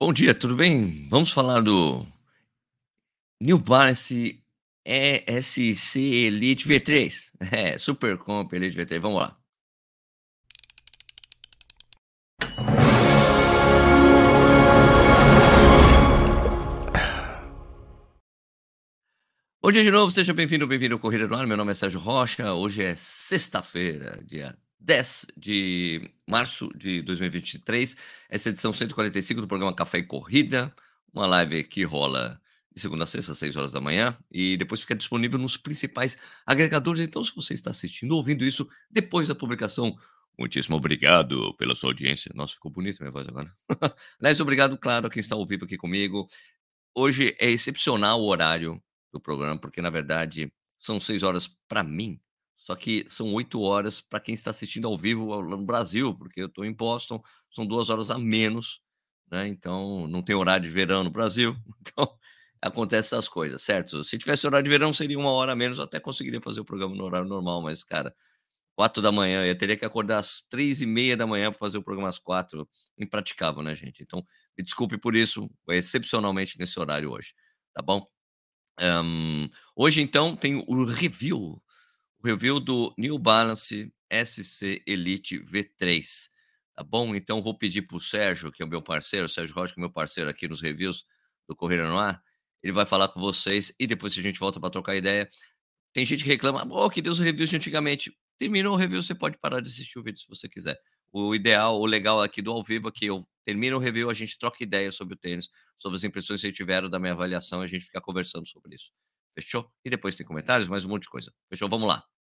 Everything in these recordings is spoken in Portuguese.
Bom dia, tudo bem? Vamos falar do New Balance ESC Elite V3. É, Super Comp Elite V3. Vamos lá. Bom dia de novo, seja bem-vindo, bem-vindo ao Corrida do Ar. Meu nome é Sérgio Rocha. Hoje é sexta-feira, dia 10 de março de 2023. Essa edição 145 do programa Café e Corrida, uma live que rola de segunda a sexta, às 6 horas da manhã, e depois fica disponível nos principais agregadores. Então, se você está assistindo, ouvindo isso depois da publicação, muitíssimo obrigado pela sua audiência. Nossa, ficou bonita minha voz agora. Aliás, obrigado, claro, a quem está ao vivo aqui comigo. Hoje é excepcional o horário do programa, porque na verdade são 6 horas para mim, só que são oito horas para quem está assistindo ao vivo no Brasil, porque eu estou em Boston, são duas horas a menos, né? Então não tem horário de verão no Brasil. Então acontece essas coisas, certo? Se tivesse horário de verão, seria uma hora a menos, eu até conseguiria fazer o programa no horário normal, mas, cara, quatro da manhã, eu teria que acordar às três e meia da manhã para fazer o programa às quatro. Impraticável, né, gente? Então, me desculpe por isso, é excepcionalmente nesse horário hoje, tá bom? Um, hoje, então, tem o review review do New Balance SC Elite V3. Tá bom? Então vou pedir para o Sérgio, que é o meu parceiro, o Sérgio Rocha, que é meu parceiro aqui nos reviews do Correio no Ar, ele vai falar com vocês e depois a gente volta para trocar ideia. Tem gente que reclama, oh, que Deus reviews de antigamente. Terminou o review, você pode parar de assistir o vídeo se você quiser. O ideal, o legal aqui do ao vivo é que eu termino o review, a gente troca ideia sobre o tênis, sobre as impressões que tiveram da minha avaliação, a gente fica conversando sobre isso. Fechou? E depois tem comentários, mais um monte de coisa. Fechou? Vamos lá.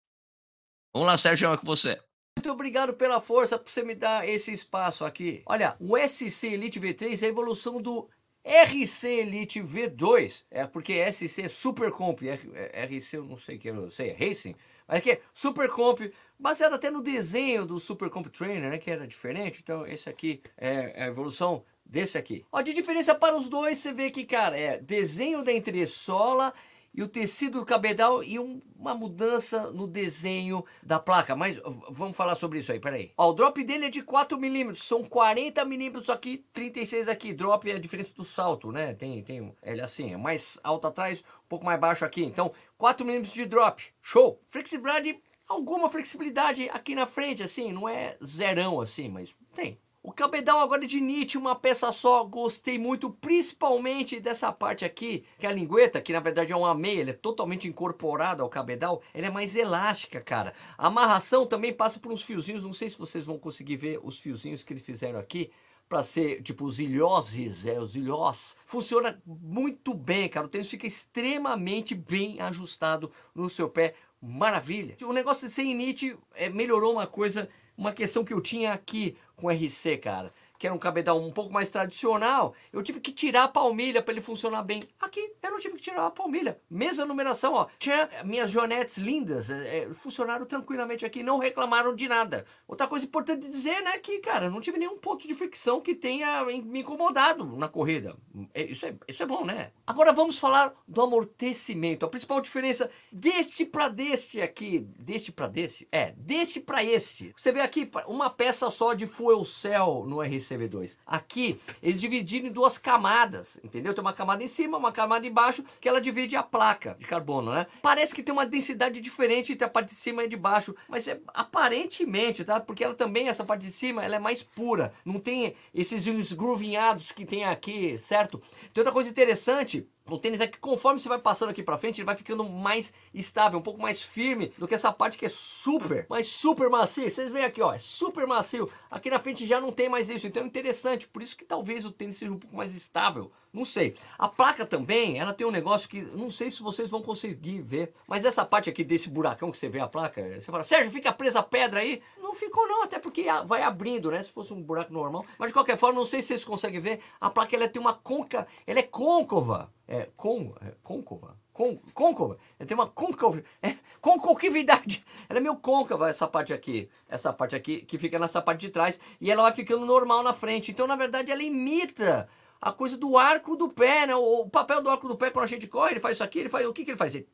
Vamos lá, Sérgio, é com você. Muito obrigado pela força por você me dar esse espaço aqui. Olha, o SC Elite V3 é a evolução do RC Elite V2. É porque SC é Super Comp, RC eu não sei o que eu sei, é Racing. Mas aqui é Super Comp, baseado até no desenho do Super Comp Trainer, né, que era diferente. Então esse aqui é a evolução desse aqui. Ó, de diferença para os dois, você vê que, cara, é desenho da entressola e o tecido do cabedal e um, uma mudança no desenho da placa. Mas vamos falar sobre isso aí, peraí. Ó, o drop dele é de 4 milímetros, são 40 milímetros aqui, 36 aqui. Drop é a diferença do salto, né? Tem, tem ele é assim, é mais alto atrás, um pouco mais baixo aqui. Então, 4 milímetros de drop. Show! Flexibilidade, alguma flexibilidade aqui na frente, assim, não é zerão assim, mas tem. O cabedal agora é de Nietzsche, uma peça só, gostei muito, principalmente dessa parte aqui, que é a lingueta, que na verdade é uma meia, ele é totalmente incorporado ao cabedal, ela é mais elástica, cara. A amarração também passa por uns fiozinhos, não sei se vocês vão conseguir ver os fiozinhos que eles fizeram aqui, para ser tipo os ilhoses, é, os ilhós. Funciona muito bem, cara. O tênis fica extremamente bem ajustado no seu pé. Maravilha. O negócio de ser init é, melhorou uma coisa, uma questão que eu tinha aqui com RC, cara que era um cabedal um pouco mais tradicional, eu tive que tirar a palmilha para ele funcionar bem. Aqui eu não tive que tirar a palmilha. Mesma numeração, ó. Tinha minhas joanetes lindas, é, funcionaram tranquilamente aqui, não reclamaram de nada. Outra coisa importante dizer, né, que, cara, não tive nenhum ponto de fricção que tenha me incomodado na corrida. É, isso é, isso é bom, né? Agora vamos falar do amortecimento. A principal diferença deste para deste aqui, deste para desse, é, deste para este. Você vê aqui uma peça só de fuel cell no RC CV2. Aqui, eles dividiram em duas camadas, entendeu? Tem uma camada em cima, uma camada embaixo, que ela divide a placa de carbono, né? Parece que tem uma densidade diferente entre a parte de cima e de baixo, mas é aparentemente, tá? Porque ela também, essa parte de cima, ela é mais pura. Não tem esses esgruvinhados que tem aqui, certo? Tem outra coisa interessante, o tênis é que conforme você vai passando aqui pra frente, ele vai ficando mais estável, um pouco mais firme do que essa parte que é super, mas super macio. Vocês veem aqui, ó, é super macio. Aqui na frente já não tem mais isso, então é interessante. Por isso que talvez o tênis seja um pouco mais estável. Não sei. A placa também, ela tem um negócio que não sei se vocês vão conseguir ver, mas essa parte aqui desse buracão que você vê a placa, você fala, Sérgio, fica presa a pedra aí? Não ficou não, até porque vai abrindo, né? Se fosse um buraco normal. Mas de qualquer forma, não sei se vocês conseguem ver, a placa ela tem uma conca, ela é côncava é, con, é, côncava, con, côncava, ela tem uma côncava, é, concavidade, ela é meio côncava essa parte aqui, essa parte aqui que fica nessa parte de trás e ela vai ficando normal na frente, então na verdade ela imita a coisa do arco do pé, né? O papel do arco do pé, quando a gente corre, ele faz isso aqui, ele faz o que, que ele faz? Ele,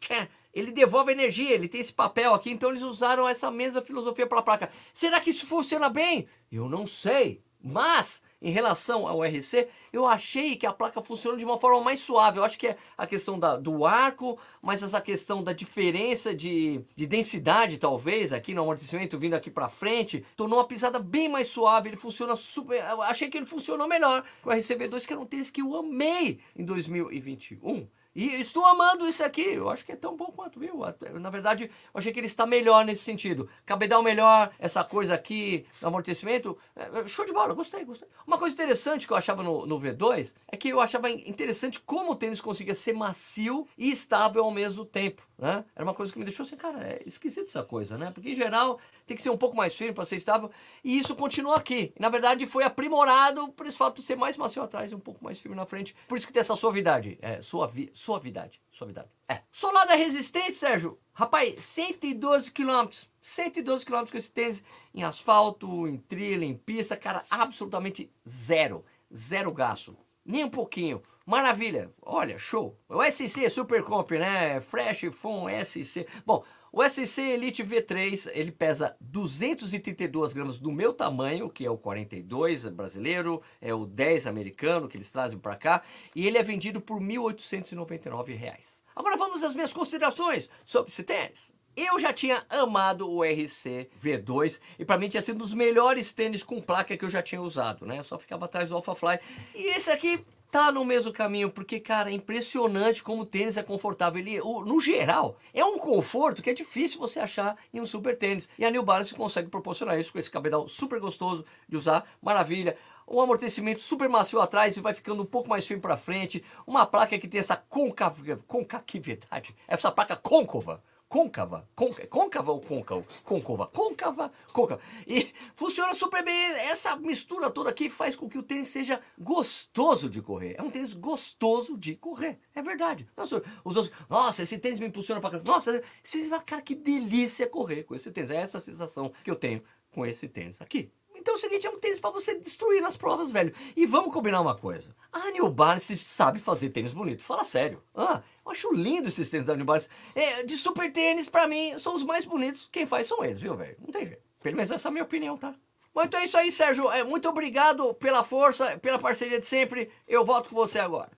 ele devolve energia, ele tem esse papel aqui, então eles usaram essa mesma filosofia para a placa. Será que isso funciona bem? Eu não sei, mas em relação ao RC, eu achei que a placa funciona de uma forma mais suave. Eu acho que é a questão da, do arco, mas essa questão da diferença de, de densidade, talvez, aqui no amortecimento, vindo aqui para frente, tornou a pisada bem mais suave. Ele funciona super. Eu achei que ele funcionou melhor com o RCV2, que era um tênis que eu amei em 2021. E estou amando isso aqui. Eu acho que é tão bom quanto, viu? Na verdade, eu achei que ele está melhor nesse sentido. Cabedal melhor, essa coisa aqui, amortecimento. É, é, show de bola, gostei, gostei. Uma coisa interessante que eu achava no, no V2 é que eu achava interessante como o tênis conseguia ser macio e estável ao mesmo tempo. Né? Era uma coisa que me deixou assim, cara, é esquisito essa coisa, né? Porque em geral tem que ser um pouco mais firme para ser estável. E isso continua aqui. Na verdade, foi aprimorado por esse fato de ser mais macio atrás e um pouco mais firme na frente. Por isso que tem essa suavidade. É, suavi, suavidade. Suavidade. É. Solada resistente, Sérgio. Rapaz, 112 km. 112 km com esse tênis em asfalto, em trilha, em pista. Cara, absolutamente zero. Zero gasto. Nem um pouquinho. Maravilha. Olha, show. O SC Super Comp, né? Fresh Phone SC. Bom, o SC Elite V3, ele pesa 232 gramas do meu tamanho, que é o 42 brasileiro, é o 10 americano que eles trazem para cá, e ele é vendido por 1.899 reais. Agora vamos às minhas considerações sobre esse tênis. Eu já tinha amado o RC V2 e para mim tinha sido um dos melhores tênis com placa que eu já tinha usado, né? Eu só ficava atrás do Alpha Fly. E esse aqui tá no mesmo caminho, porque, cara, é impressionante como o tênis é confortável. Ele, o, no geral, é um conforto que é difícil você achar em um super tênis. E a New Balance consegue proporcionar isso com esse cabedal super gostoso de usar, maravilha. Um amortecimento super macio atrás e vai ficando um pouco mais firme para frente. Uma placa que tem essa concavidade, essa placa côncava côncava, côncava, côncava ou côncavo? Côncava, côncava, côncava. E funciona super bem. Essa mistura toda aqui faz com que o tênis seja gostoso de correr. É um tênis gostoso de correr. É verdade. Nossa, os outros, nossa, esse tênis me impulsiona pra Nossa, esse, cara, que delícia correr com esse tênis. É essa sensação que eu tenho com esse tênis aqui. Então é o seguinte, é um tênis para você destruir nas provas, velho. E vamos combinar uma coisa. A New Balance sabe fazer tênis bonito. Fala sério. Ah, eu acho lindo esses tênis da New Balance. É, de super tênis, para mim, são os mais bonitos. Quem faz são eles, viu, velho? Não tem jeito. Pelo menos essa é a minha opinião, tá? Bom, então é isso aí, Sérgio. É, muito obrigado pela força, pela parceria de sempre. Eu volto com você agora.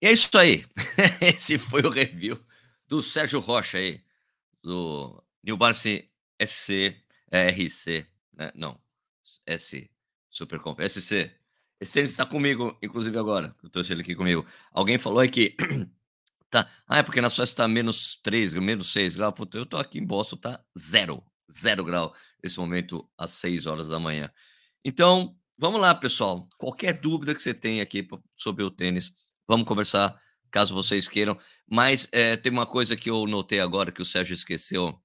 E é isso aí. Esse foi o review do Sérgio Rocha aí, do New Balance SC, RC né? Não. S. Supercomp. SC. Esse tênis está comigo, inclusive agora. Eu trouxe ele aqui comigo. Alguém falou aí que. tá. Ah, é porque na Suécia está menos 3, menos 6 graus. Puta, eu tô aqui em Boston, tá zero. Zero grau nesse momento, às 6 horas da manhã. Então, vamos lá, pessoal. Qualquer dúvida que você tenha aqui sobre o tênis, vamos conversar, caso vocês queiram. Mas é, tem uma coisa que eu notei agora que o Sérgio esqueceu.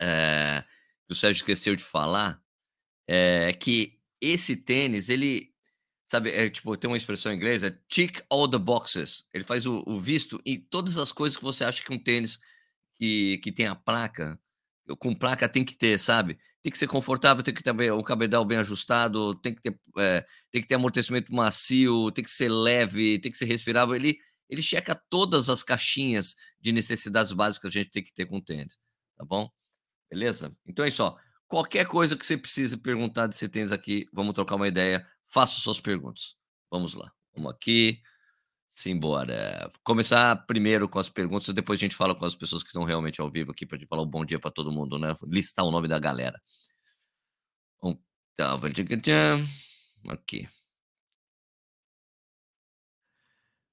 É, que o Sérgio esqueceu de falar é, que esse tênis, ele, sabe, é, tipo, tem uma expressão em inglês, é tick all the boxes. Ele faz o, o, visto em todas as coisas que você acha que um tênis que, que tem a placa, com placa tem que ter, sabe? Tem que ser confortável, tem que ter o cabedal bem ajustado, tem que ter, é, tem que ter amortecimento macio, tem que ser leve, tem que ser respirável. Ele, ele checa todas as caixinhas de necessidades básicas que a gente tem que ter com o tênis, tá bom? Beleza? Então é isso, ó. Qualquer coisa que você precise perguntar de tênis aqui, vamos trocar uma ideia. Faça suas perguntas. Vamos lá. Vamos aqui. Simbora. Começar primeiro com as perguntas, depois a gente fala com as pessoas que estão realmente ao vivo aqui para falar um bom dia para todo mundo, né? Listar o nome da galera. Tá, aqui.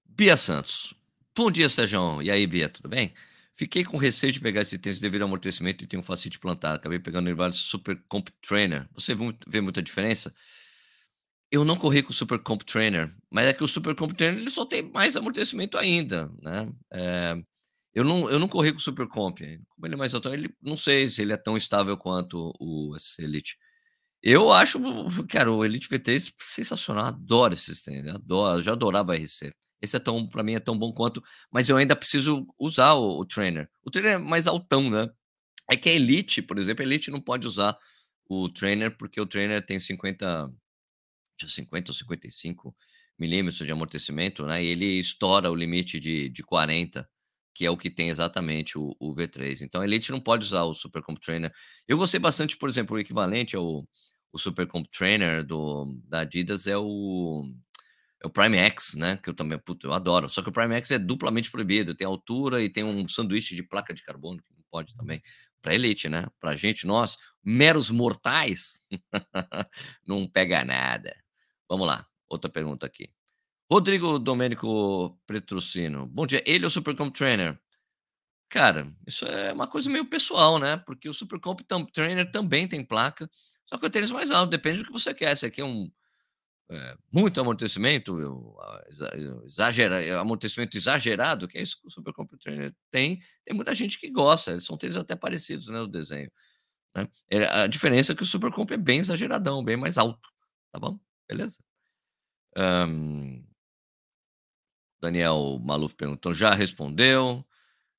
Bia Santos. Bom dia, Sérgio. E aí, Bia, tudo bem? Fiquei com receio de pegar esse tênis devido ao amortecimento e tenho um facite plantar. Acabei pegando o Super Comp Trainer. Você vê muita diferença? Eu não corri com o Super Comp Trainer, mas é que o Super Comp Trainer ele só tem mais amortecimento ainda, né? É, eu, não, eu não corri com o Super Comp. Como ele é mais alto, ele não sei se ele é tão estável quanto o Elite. Eu acho, cara, o Elite V3 sensacional. Adoro esses tênis, adoro, já adorava a RC. Esse é tão, para mim, é tão bom quanto, mas eu ainda preciso usar o, o trainer. O trainer é mais altão, né? É que a Elite, por exemplo, a Elite não pode usar o trainer porque o trainer tem 50, 50 ou 55 milímetros de amortecimento, né? E ele estoura o limite de, de 40, que é o que tem exatamente o, o V3. Então a Elite não pode usar o Super Comp Trainer. Eu gostei bastante, por exemplo, o equivalente ao o Super Comp Trainer do, da Adidas é o, o Prime X, né? Que eu também, puto, eu adoro. Só que o Prime X é duplamente proibido. Tem altura e tem um sanduíche de placa de carbono, que não pode também. Para elite, né? Para gente, nós, meros mortais, não pega nada. Vamos lá, outra pergunta aqui. Rodrigo Domênico Petrocino. Bom dia. Ele é o Super Comp Trainer. Cara, isso é uma coisa meio pessoal, né? Porque o Super Comp Trainer também tem placa, só que o tênis mais alto, depende do que você quer. Se aqui é um é, muito amortecimento, exagera, amortecimento exagerado, que é isso que o Super Comp Trainer tem, tem muita gente que gosta. Eles são tênis até parecidos, né? O desenho. Né? A diferença é que o Super Comp é bem exageradão, bem mais alto. Tá bom? Beleza? Um, Daniel Maluf perguntou, já respondeu.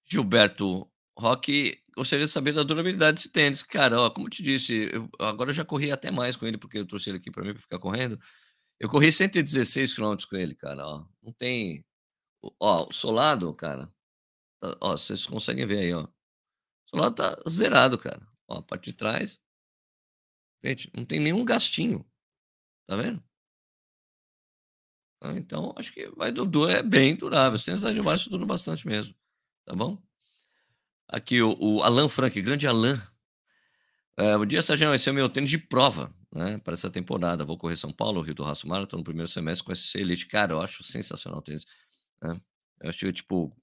Gilberto Roque, gostaria de saber da durabilidade desse tênis. Cara, ó, como eu te disse, eu, agora eu já corri até mais com ele, porque eu trouxe ele aqui para mim para ficar correndo. Eu corri 116 km com ele, cara. Ó, não tem. Ó, o solado, cara. Tá, ó, vocês conseguem ver aí, ó. O solado tá zerado, cara. Ó, a parte de trás. Gente, não tem nenhum gastinho. Tá vendo? Ah, então, acho que vai do é bem durável. Os tênis da Admar duram bastante mesmo. Tá bom? Aqui o, o Alan Frank, grande Alan. É, o dia Sargento vai ser o meu tênis de prova, né? Para essa temporada. Vou correr São Paulo, Rio do Raço Marathon no primeiro semestre com esse Elite. Cara, eu acho sensacional o tênis. Né? Eu acho, tipo,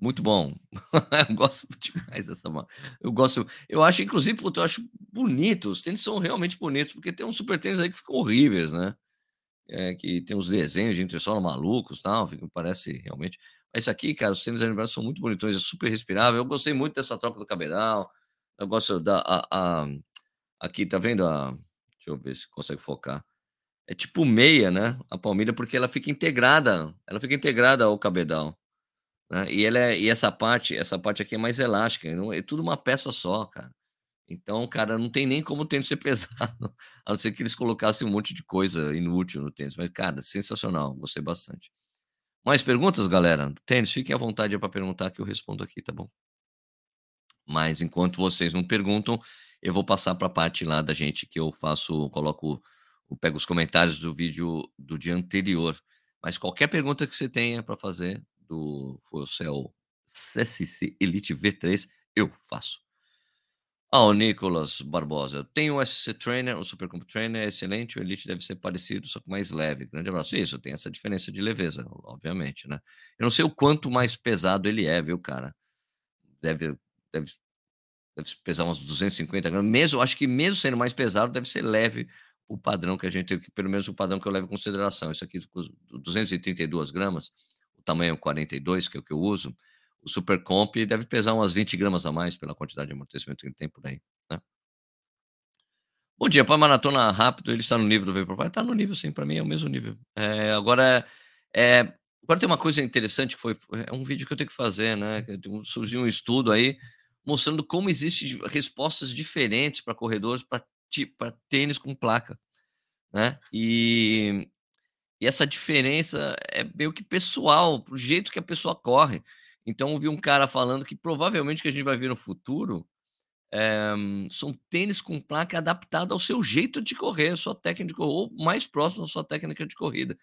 muito bom. eu gosto demais dessa marca. Eu gosto. Eu acho, inclusive, eu acho bonito. Os tênis são realmente bonitos, porque tem uns super tênis aí que ficam horríveis, né? é, que tem uns desenhos de entressola malucos tal, parece realmente. Mas aqui, cara, os tênis aniversário são muito bonitões, é super respirável. Eu gostei muito dessa troca do cabedal. Eu gosto da. A, a, aqui, tá vendo? A, deixa eu ver se consegue focar. É tipo meia, né? A palmilha, porque ela fica integrada. Ela fica integrada ao cabedal. Né? E, ela é, e essa parte, essa parte aqui é mais elástica. Não, é tudo uma peça só, cara. Então, cara, não tem nem como o tênis ser pesado, a não ser que eles colocassem um monte de coisa inútil no tênis. Mas, cara, sensacional, gostei bastante. Mais perguntas, galera? Tênis, fiquem à vontade para perguntar que eu respondo aqui, tá bom? Mas enquanto vocês não perguntam, eu vou passar para a parte lá da gente que eu faço, coloco, eu pego os comentários do vídeo do dia anterior. Mas qualquer pergunta que você tenha para fazer do Forcel CSC Elite V3, eu faço. Ah, o Nicolas Barbosa. Tem o SC Trainer, o Supercomp Trainer é excelente, o Elite deve ser parecido, só que mais leve. Grande abraço. Isso, tem essa diferença de leveza, obviamente, né? Eu não sei o quanto mais pesado ele é, viu, cara? Deve, deve, deve pesar uns 250 gramas. Mesmo, acho que mesmo sendo mais pesado, deve ser leve o padrão que a gente tem, pelo menos o padrão que eu levo em consideração. Isso aqui, 232 gramas, o tamanho 42, que é o que eu uso, o Super Comp deve pesar umas 20 gramas a mais pela quantidade de amortecimento que ele tem por aí. Né? Bom dia, para maratona rápido, ele está no nível do Vaporfly? Está no nível, sim, para mim é o mesmo nível. É, agora, é, agora tem uma coisa interessante que foi, é um vídeo que eu tenho que fazer, né? Surgiu um estudo aí mostrando como existem respostas diferentes para corredores para tênis com placa, né? E, e essa diferença é meio que pessoal, o jeito que a pessoa corre. Então, eu vi um cara falando que provavelmente que a gente vai ver no futuro é, são tênis com placa adaptada ao seu jeito de correr, sua técnica ou mais próximo da sua técnica de corrida.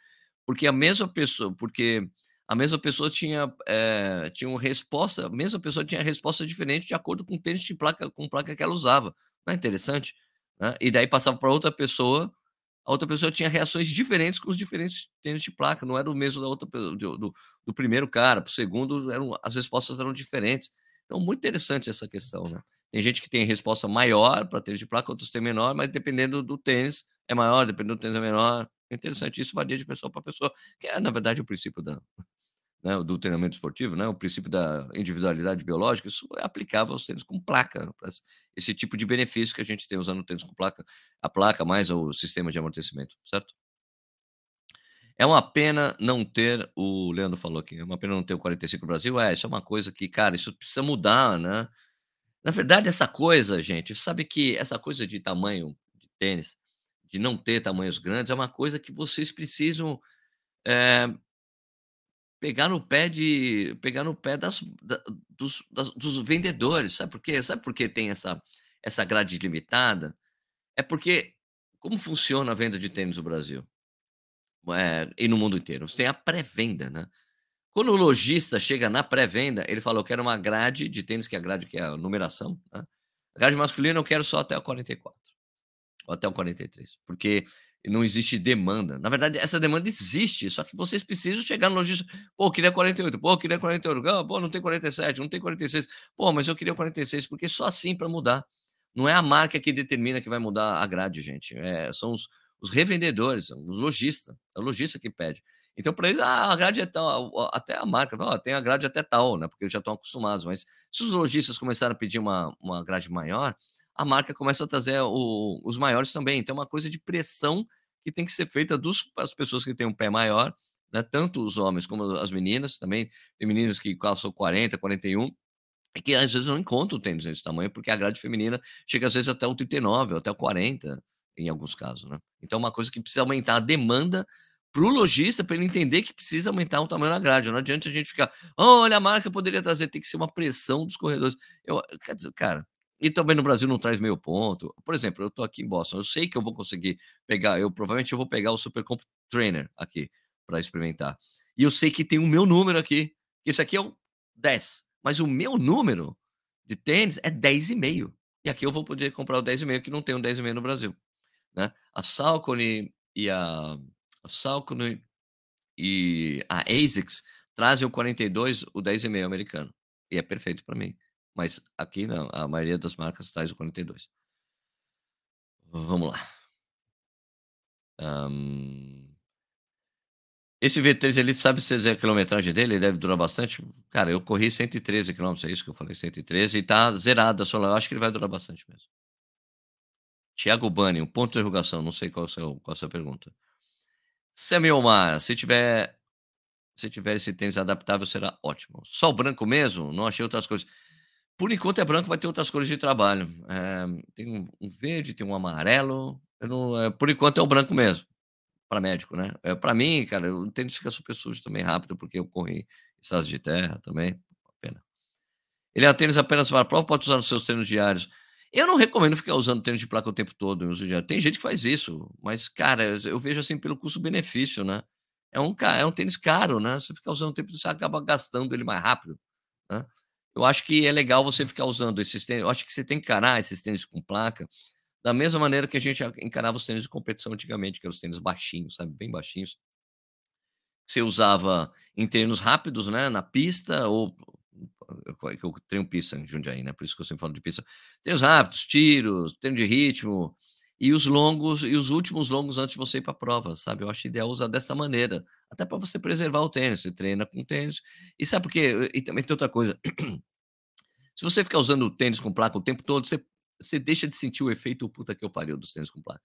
Porque a mesma pessoa, porque a mesma pessoa tinha, é, tinha uma resposta, a mesma pessoa tinha resposta diferente de acordo com o tênis de placa, com placa que ela usava. Não é interessante? Né? E daí passava para outra pessoa a outra pessoa tinha reações diferentes com os diferentes tênis de placa, não era o mesmo da outra do, do, do primeiro cara, para o segundo, eram, as respostas eram diferentes. Então, muito interessante essa questão, né? Tem gente que tem resposta maior para tênis de placa, outros têm menor, mas dependendo do tênis é maior, dependendo do tênis é menor. É interessante, isso varia de pessoa para pessoa, que é, na verdade, o princípio da, né, do treinamento esportivo, né, o princípio da individualidade biológica, isso é aplicável aos tênis com placa, esse tipo de benefício que a gente tem usando tênis com placa, a placa mais o sistema de amortecimento, certo? É uma pena não ter, o Leandro falou aqui, é uma pena não ter o 45 Brasil, é, isso é uma coisa que, cara, isso precisa mudar, né? Na verdade, essa coisa, gente, sabe que essa coisa de tamanho de tênis, de não ter tamanhos grandes, é uma coisa que vocês precisam é, pegar no pé de pegar no pé das, da, dos, das, dos vendedores, sabe por quê? Sabe por que tem essa essa grade limitada? É porque como funciona a venda de tênis no Brasil? Eh, e no mundo inteiro? Você tem a pré-venda, né. Quando o lojista chega na pré-venda, ele fala: "Eu quero uma grade de tênis", que é a grade que é a numeração, né. Grade masculina eu quero só até o 44, ou até o 43, porque não existe demanda. Na verdade, essa demanda existe, só que vocês precisam chegar no lojista: "Pô, eu queria 48, pô, eu queria 48, ah, pô, não tem 47, não tem 46, pô, mas eu queria 46", porque só assim para mudar. Não é a marca que determina que vai mudar a grade, gente, eh, são os os revendedores, os lojista, é o lojista que pede. Então para eles, ah, a grade é tal, até a marca, tem a grade até tal, né, porque eles já estão acostumados, mas se os lojistas começarem a pedir uma uma grade maior, a marca começa a trazer o os maiores também, então é uma coisa de pressão que tem que ser feita dos as pessoas que têm um pé maior, né, tanto os homens como as meninas também, tem meninas que calçam 40, 41, e que às vezes não encontram tênis nesse tamanho, porque a grade feminina chega às vezes até o 39 ou até o 40, em alguns casos, né. Então é uma coisa que precisa aumentar a demanda para o lojista, para ele entender que precisa aumentar o tamanho da grade, não adianta a gente ficar: "Olha, a marca poderia trazer", tem que ser uma pressão dos corredores. Eu quer dizer, cara, e também no Brasil não traz meio ponto. Por exemplo, eu estou aqui em Boston, eu sei que eu vou conseguir pegar eu provavelmente eu vou pegar o Super Comp Trainer aqui, para experimentar. E eu sei que tem o meu número aqui, esse aqui é o 10, mas o meu número de tênis é 10,5. E aqui eu vou poder comprar o 10,5 que não tem um 10,5 no Brasil, né. A Saucony e a a Saucony e a ASICS trazem o 42, o 10,5 americano, e é perfeito para mim. Mas aqui não, a maioria das marcas traz o 42. Vamos lá. Hã. Esse V3 Elite, sabe se a quilometragem dele? Ele deve durar bastante? Cara, eu corri 113 quilômetros, é isso que eu falei, 113 e tá zerado a sola eu acho que ele vai durar bastante mesmo. Thiago Bunny, um ponto de interrogação, não sei qual é seu qual a sua pergunta. Semiomar, se tiver se tiver esse tênis adaptável será ótimo. O branco mesmo? Não achei outras cores. Por enquanto é branco, vai ter outras cores de trabalho. Eh, tem um um verde, tem um amarelo, não eh, por enquanto é o branco mesmo, para médico, né. Eh, para mim, cara, o tênis fica super sujo também rápido, porque eu corri estradas de terra também, pena. Ele é tênis apenas para prova pode usar nos seus treinos diários? Eu não recomendo ficar usando tênis de placa o tempo todo. Tem gente que faz isso, mas, cara, eu vejo assim pelo custo-benefício, né. É um é um tênis caro, né, você ficar usando o tempo você acaba gastando ele mais rápido, né. Eu acho que é legal você ficar usando esses tênis eu acho que você tem que encarar esses tênis com placa, da mesma maneira que a gente encarava os tênis de competição antigamente, que eram os tênis baixinhos, sabe, bem baixinhos. Você usava em treinos rápidos, né, na pista ou eu treino pista em Jundiaí, né, por isso que eu sempre falo de pista. Treinos rápidos, tiros, treino de ritmo, e os longos e os últimos longos antes de você ir para a prova, sabe. Eu acho ideal usar dessa maneira, até para você preservar o tênis, você treina com tênis. E sabe por quê? E também tem outra coisa, se você ficar usando o tênis com placa o tempo todo, você você deixa de sentir o efeito "puta que eu pariu" dos tênis com placa.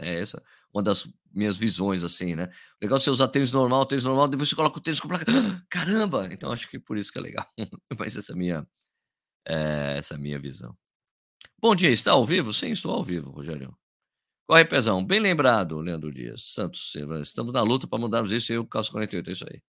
É essa uma das minhas visões, assim, né. Legal você usar tênis normal, tênis normal, depois você coloca o tênis com placa, caramba! Então acho que por isso que é legal. Mas essa é minha, eh, essa é minha visão. Bom dia, está ao vivo? Sim, estou ao vivo, Rogério. Corre pezão, bem lembrado, Leandro Dias Santos Silva, estamos na luta para mudarmos isso, eu calço 48, é isso aí.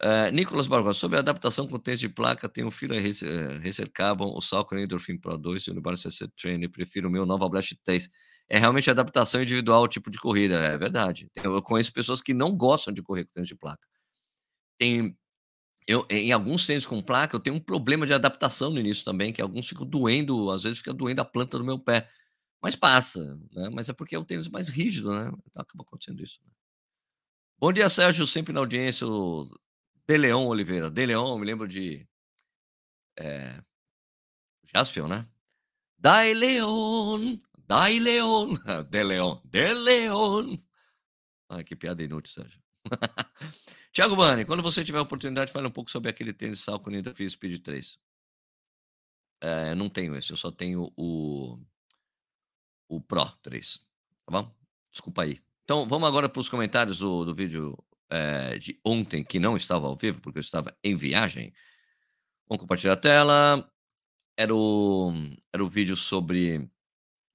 Eh, Nicolas Barbosa, sobre a adaptação com tênis de placa, tem o Fila Racer Racer Carbon, o Saucony Endorphin Pro 2 e o Balance CC Trainer, prefiro o meu Nova Blast 3. É realmente adaptação individual ao tipo de corrida, é verdade. Eu conheço pessoas que não gostam de correr com tênis de placa. Tem eu em alguns tênis com placa, eu tenho um problema de adaptação no início também, que alguns ficam doendo, às vezes fica doendo a planta do meu pé, mas passa, né, mas é porque é o tênis mais rígido, né, então acaba acontecendo isso. Bom dia, Sérgio, sempre na audiência, o De Leon Oliveira. De Leon, me lembro de eh, Jaspion, né. Dai Leon, Dai Leon, De Leon, De Leon. Ai, que piada inútil, Sérgio. Thiago Bunny, quando você tiver a oportunidade, fale um pouco sobre aquele tênis Saucony Endorphin Speed 3. Eh, não tenho esse, eu só tenho o o Pro 3, tá bom? Desculpa aí. Então vamos agora para os comentários do do vídeo, eh, de ontem, que não estava ao vivo, porque eu estava em viagem. Vamos compartilhar a tela. Era o era o vídeo sobre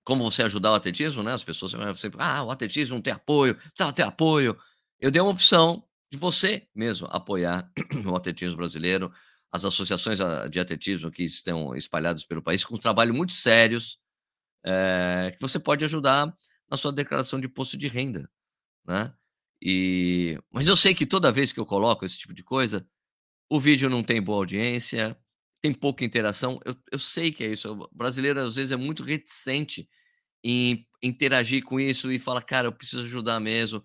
como você ajudar o atletismo, né, as pessoas sempre: "Ah, o atletismo não tem apoio, precisava ter apoio". Eu dei uma opção de você mesmo apoiar o atletismo brasileiro, as associações a de atletismo que estão espalhadas pelo país, com trabalho muito sérios, eh, que você pode ajudar na sua declaração de imposto de renda, né? E mas eu sei que toda vez que eu coloco esse tipo de coisa, o vídeo não tem boa audiência, tem pouca interação. Eu, eu sei que é isso. O brasileiro às vezes é muito reticente em interagir com isso e fala, cara, eu preciso ajudar mesmo.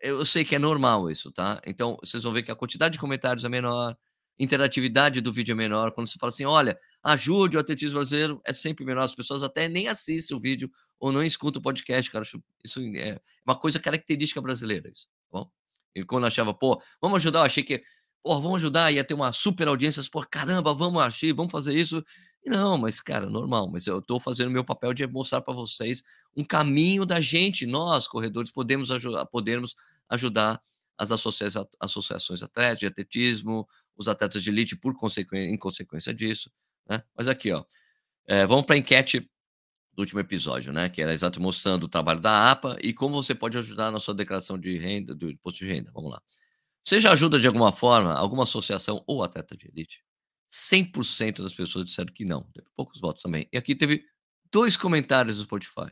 Eu sei que é normal isso, tá? Então vocês vão ver que a quantidade de comentários é menor, interatividade do vídeo é menor. Quando você fala assim, olha, ajude o atletismo brasileiro, é sempre menor. As pessoas até nem assistem o vídeo ou não escutam o podcast, cara. Isso é uma coisa característica brasileira, isso, tá bom? E quando eu achava, pô, vamos ajudar, eu achei que, pô, vamos ajudar, ia ter uma super audiência, pô, caramba, vamos achar, vamos fazer isso. Não, mas, cara, normal, mas eu estou fazendo meu papel de mostrar para vocês um caminho da gente, nós, corredores, podemos ajudar, podemos ajudar as associações atléticas de atletismo, os atletas de elite por consequência, em consequência disso. Né? Mas aqui, ó, é, vamos para a enquete do último episódio, né? Que era exato mostrando o trabalho da APA e como você pode ajudar na sua declaração de renda, do imposto de renda. Vamos lá. Você já ajuda de alguma forma alguma associação ou atleta de elite? 100% das pessoas disseram que não. Teve poucos votos também. E aqui teve dois comentários do Spotify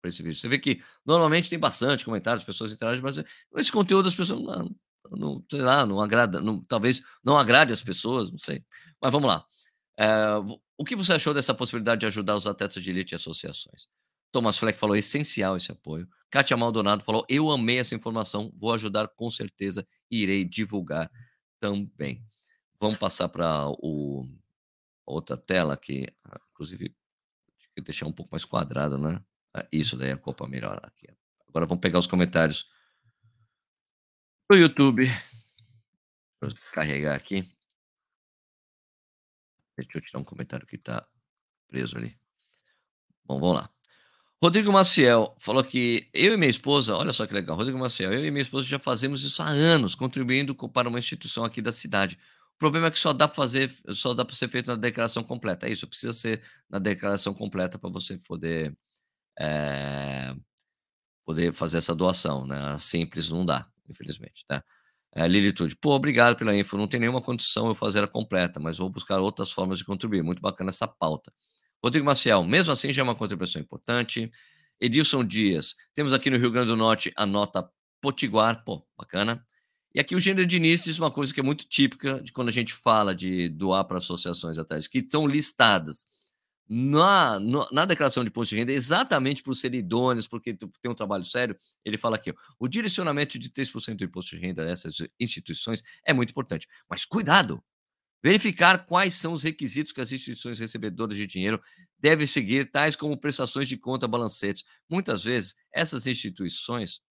para esse vídeo. Você vê que normalmente tem bastante comentários, pessoas interagem, mas esse conteúdo as pessoas não, não sei lá, não agrada, não, talvez não agrade as pessoas, não sei. Mas vamos lá. É, o que você achou dessa possibilidade de ajudar os atletas de elite e associações? Thomas Fleck falou, essencial esse apoio. Kátia Maldonado falou, eu amei essa informação, vou ajudar com certeza, irei divulgar também. Vamos passar para o outra tela aqui, inclusive, deixar um pouco mais quadrado, né? Ah, isso daí é a Copa melhor aqui. Agora vamos pegar os comentários do YouTube. Vou carregar aqui. Deixa eu tirar um comentário que está preso ali. Bom, vamos lá. Rodrigo Maciel falou que eu e minha esposa, olha só que legal, Rodrigo Maciel, eu e minha esposa já fazemos isso há anos, contribuindo para uma instituição aqui da cidade. O problema é que só dá para fazer, só dá para ser feito na declaração completa. É isso, precisa ser na declaração completa para você poder é, poder fazer essa doação, né? Simples não dá, infelizmente, tá? É, Lilitude, pô, obrigado pela info. Não tem nenhuma condição eu fazer a completa, mas vou buscar outras formas de contribuir. Muito bacana essa pauta. Rodrigo Maciel, mesmo assim já é uma contribuição importante. Edilson Dias, temos aqui no Rio Grande do Norte a nota Potiguar, pô, bacana. E aqui o gênero de início diz uma coisa que é muito típica de quando a gente fala de doar para associações atrás, que estão listadas na, na declaração de imposto de renda, exatamente por ser idôneos, porque tem um trabalho sério, ele fala aqui: ó, o direcionamento de 3% do imposto de renda dessas instituições é muito importante. Mas cuidado! Verificar quais são os requisitos que as instituições recebedoras de dinheiro devem seguir, tais como prestações de conta balancetes. Muitas vezes, essas instituições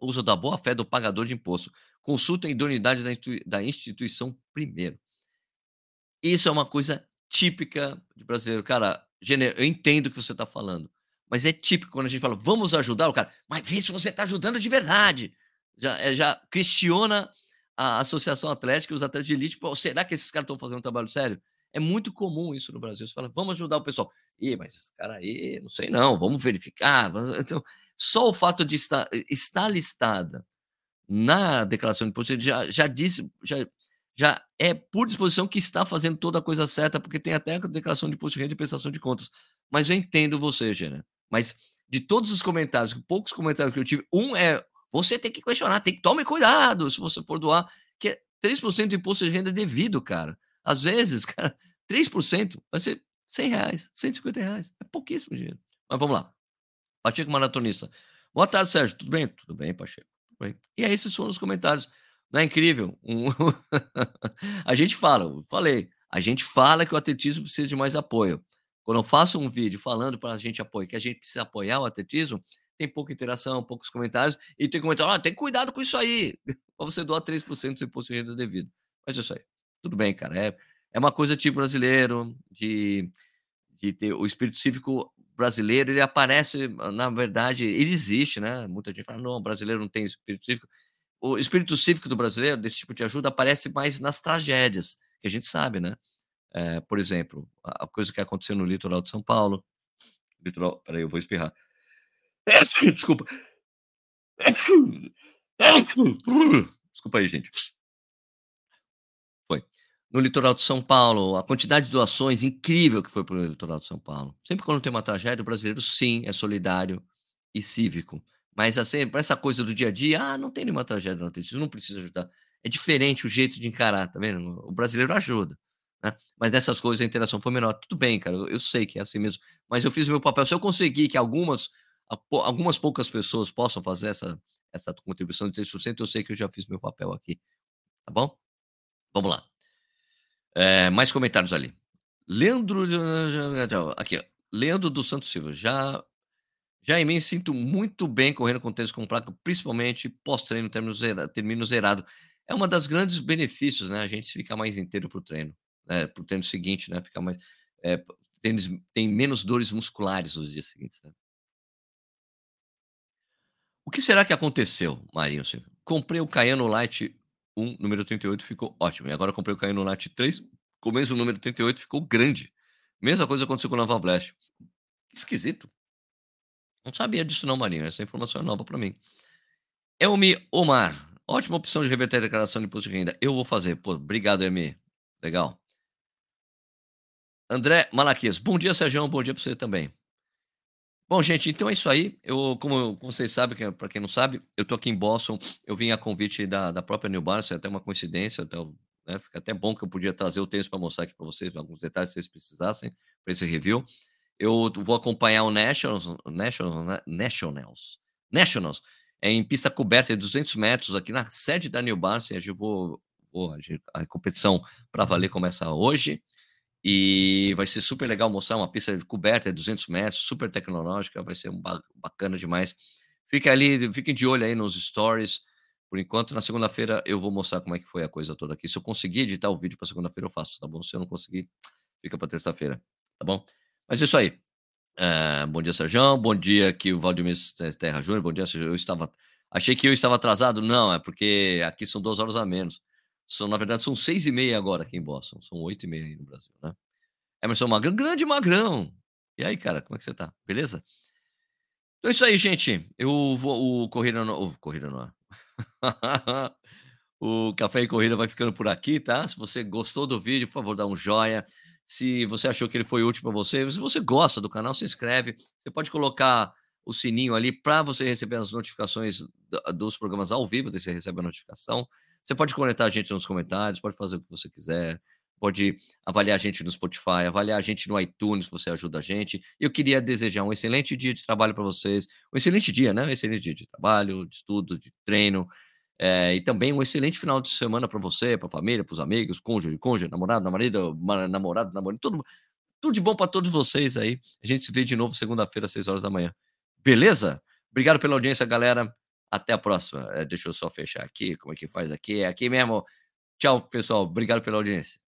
usam da boa-fé do pagador de imposto. Consulta a idoneidade da instituição primeiro. Isso é uma coisa típica de brasileiro. Cara, eu entendo o que você está falando, mas é típico quando a gente fala, vamos ajudar o cara, mas vê se você está ajudando de verdade. Já, é, já questiona a Associação Atlética e os atletas de elite. Será que esses caras estão fazendo um trabalho sério? É muito comum isso no Brasil. Você fala, vamos ajudar o pessoal. Ih, mas esse cara aí, não sei não, vamos verificar. Então, só o fato de estar, estar listada na declaração de imposto já, já disse, já já é por disposição que está fazendo toda a coisa certa, porque tem até a declaração de imposto de renda e prestação de contas. Mas eu entendo você, Gênero. Mas de todos os comentários, poucos comentários que eu tive, um é você tem que questionar, tem que tomar cuidado se você for doar, que é 3% de imposto de renda devido, cara. Às vezes, cara, 3% vai ser 100 reais, 150 reais. É pouquíssimo dinheiro. Mas vamos lá. Pacheco Maratonista. Boa tarde, Sérgio. Tudo bem? Tudo bem, Pacheco. Tudo bem. E aí, esses foram os comentários. Não é incrível? Um... a gente fala, falei, a gente fala que o atletismo precisa de mais apoio. Quando eu faço um vídeo falando para a gente apoiar, que a gente precisa apoiar o atletismo, tem pouca interação, poucos comentários, e tem comentário, ah, tem cuidado com isso aí, para você doar 3% do imposto de renda devido. Mas é isso aí. Tudo bem, cara. É, é uma coisa tipo brasileiro, de, de ter o espírito cívico brasileiro, ele aparece, na verdade, ele existe, né? Muita gente fala, não, brasileiro não tem espírito cívico o espírito cívico do brasileiro, desse tipo de ajuda, aparece mais nas tragédias, que a gente sabe, né? É, por exemplo, a coisa que aconteceu no litoral de São Paulo. Litoral, peraí, eu vou espirrar. Desculpa. Desculpa aí, gente. Foi. No litoral de São Paulo, a quantidade de doações incrível que foi para o litoral de São Paulo. Sempre quando tem uma tragédia, o brasileiro, sim, é solidário e cívico. Mas assim, para essa coisa do dia a dia, ah, não tem nenhuma tragédia no atletismo, não precisa ajudar. É diferente o jeito de encarar, tá vendo? O brasileiro ajuda, né? Mas nessas coisas a interação foi menor. Tudo bem, cara, eu sei que é assim mesmo, mas eu fiz o meu papel. Se eu conseguir que algumas algumas poucas pessoas possam fazer essa essa contribuição de 3%, eu sei que eu já fiz meu papel aqui, tá bom? Vamos lá. É, mais comentários ali. Leandro aqui, ó. Leandro dos Santos Silva, já já em mim sinto muito bem correndo com tênis com placa, principalmente pós-treino, termino, zera, termino zerado. É uma das grandes benefícios, né? A gente ficar mais inteiro pro treino, né? Pro treino seguinte, né? Ficar mais. É, tênis, tem menos dores musculares nos dias seguintes, né? O que será que aconteceu, Marinho? Comprei o Cayano Light 1, número 38, ficou ótimo. E agora comprei o Cayano Light 3, com o mesmo número 38, ficou grande. Mesma coisa aconteceu com o Naval Blast. Esquisito. Não sabia disso não, Marinho. Essa informação é nova para mim. Elmi Omar. Ótima opção de reverter a declaração de imposto de renda. Eu vou fazer. Pô, obrigado, Elmi. Legal. André Malaquias. Bom dia, Sérgio. Bom dia para você também. Bom, gente, então é isso aí. Eu, como, como vocês sabem, para quem não sabe, eu tô aqui em Boston. Eu vim a convite da, da própria New Balance, é até uma coincidência. Até, né, fica até bom que eu podia trazer o texto para mostrar aqui para vocês, alguns detalhes, se vocês precisassem, para esse review. Eu vou acompanhar o Nationals, Nationals, né, Nationals, Nationals em pista coberta de 200 metros aqui na sede da New Balance. Eu vou, vou a competição para valer começa hoje e vai ser super legal mostrar uma pista coberta de 200 metros, super tecnológica, vai ser bacana demais. Fique ali, fiquem de olho aí nos stories. Por enquanto, na segunda-feira eu vou mostrar como é que foi a coisa toda aqui. Se eu conseguir editar o vídeo para segunda-feira, eu faço, tá bom? Se eu não conseguir, fica para terça-feira, tá bom? Mas é isso aí. Uh, bom dia, Sérgio. Bom dia aqui o Valdemir Terra Júnior. Bom dia, Sérgio. Eu estava. Achei que eu estava atrasado. Não, é porque aqui são duas horas a menos. São, na verdade, são seis e meia agora aqui em Boston. São oito e meia aí no Brasil, né? Emerson Magrão, grande Magrão. E aí, cara, como é que você tá? Beleza? Então é isso aí, gente. Eu vou. O Corrida no. O Corrida no. o Café e Corrida vai ficando por aqui, tá? Se você gostou do vídeo, por favor, dá um joinha se você achou que ele foi útil para você. Se você gosta do canal, se inscreve. Você pode colocar o sininho ali para você receber as notificações dos programas ao vivo, você recebe a notificação. Você pode conectar a gente nos comentários, pode fazer o que você quiser, pode avaliar a gente no Spotify, avaliar a gente no iTunes, você ajuda a gente. Eu queria desejar um excelente dia de trabalho para vocês, um excelente dia, né? Um excelente dia de trabalho, de estudo, de treino. É, e também um excelente final de semana para você, para a família, para os amigos, cônjuge, cônjuge, namorado, namorada, namorado, namorado, tudo, tudo de bom para todos vocês aí. A gente se vê de novo segunda-feira, às 6 horas da manhã. Beleza? Obrigado pela audiência, galera. Até a próxima. É, deixa eu só fechar aqui. Como é que faz aqui? É aqui mesmo. Tchau, pessoal. Obrigado pela audiência.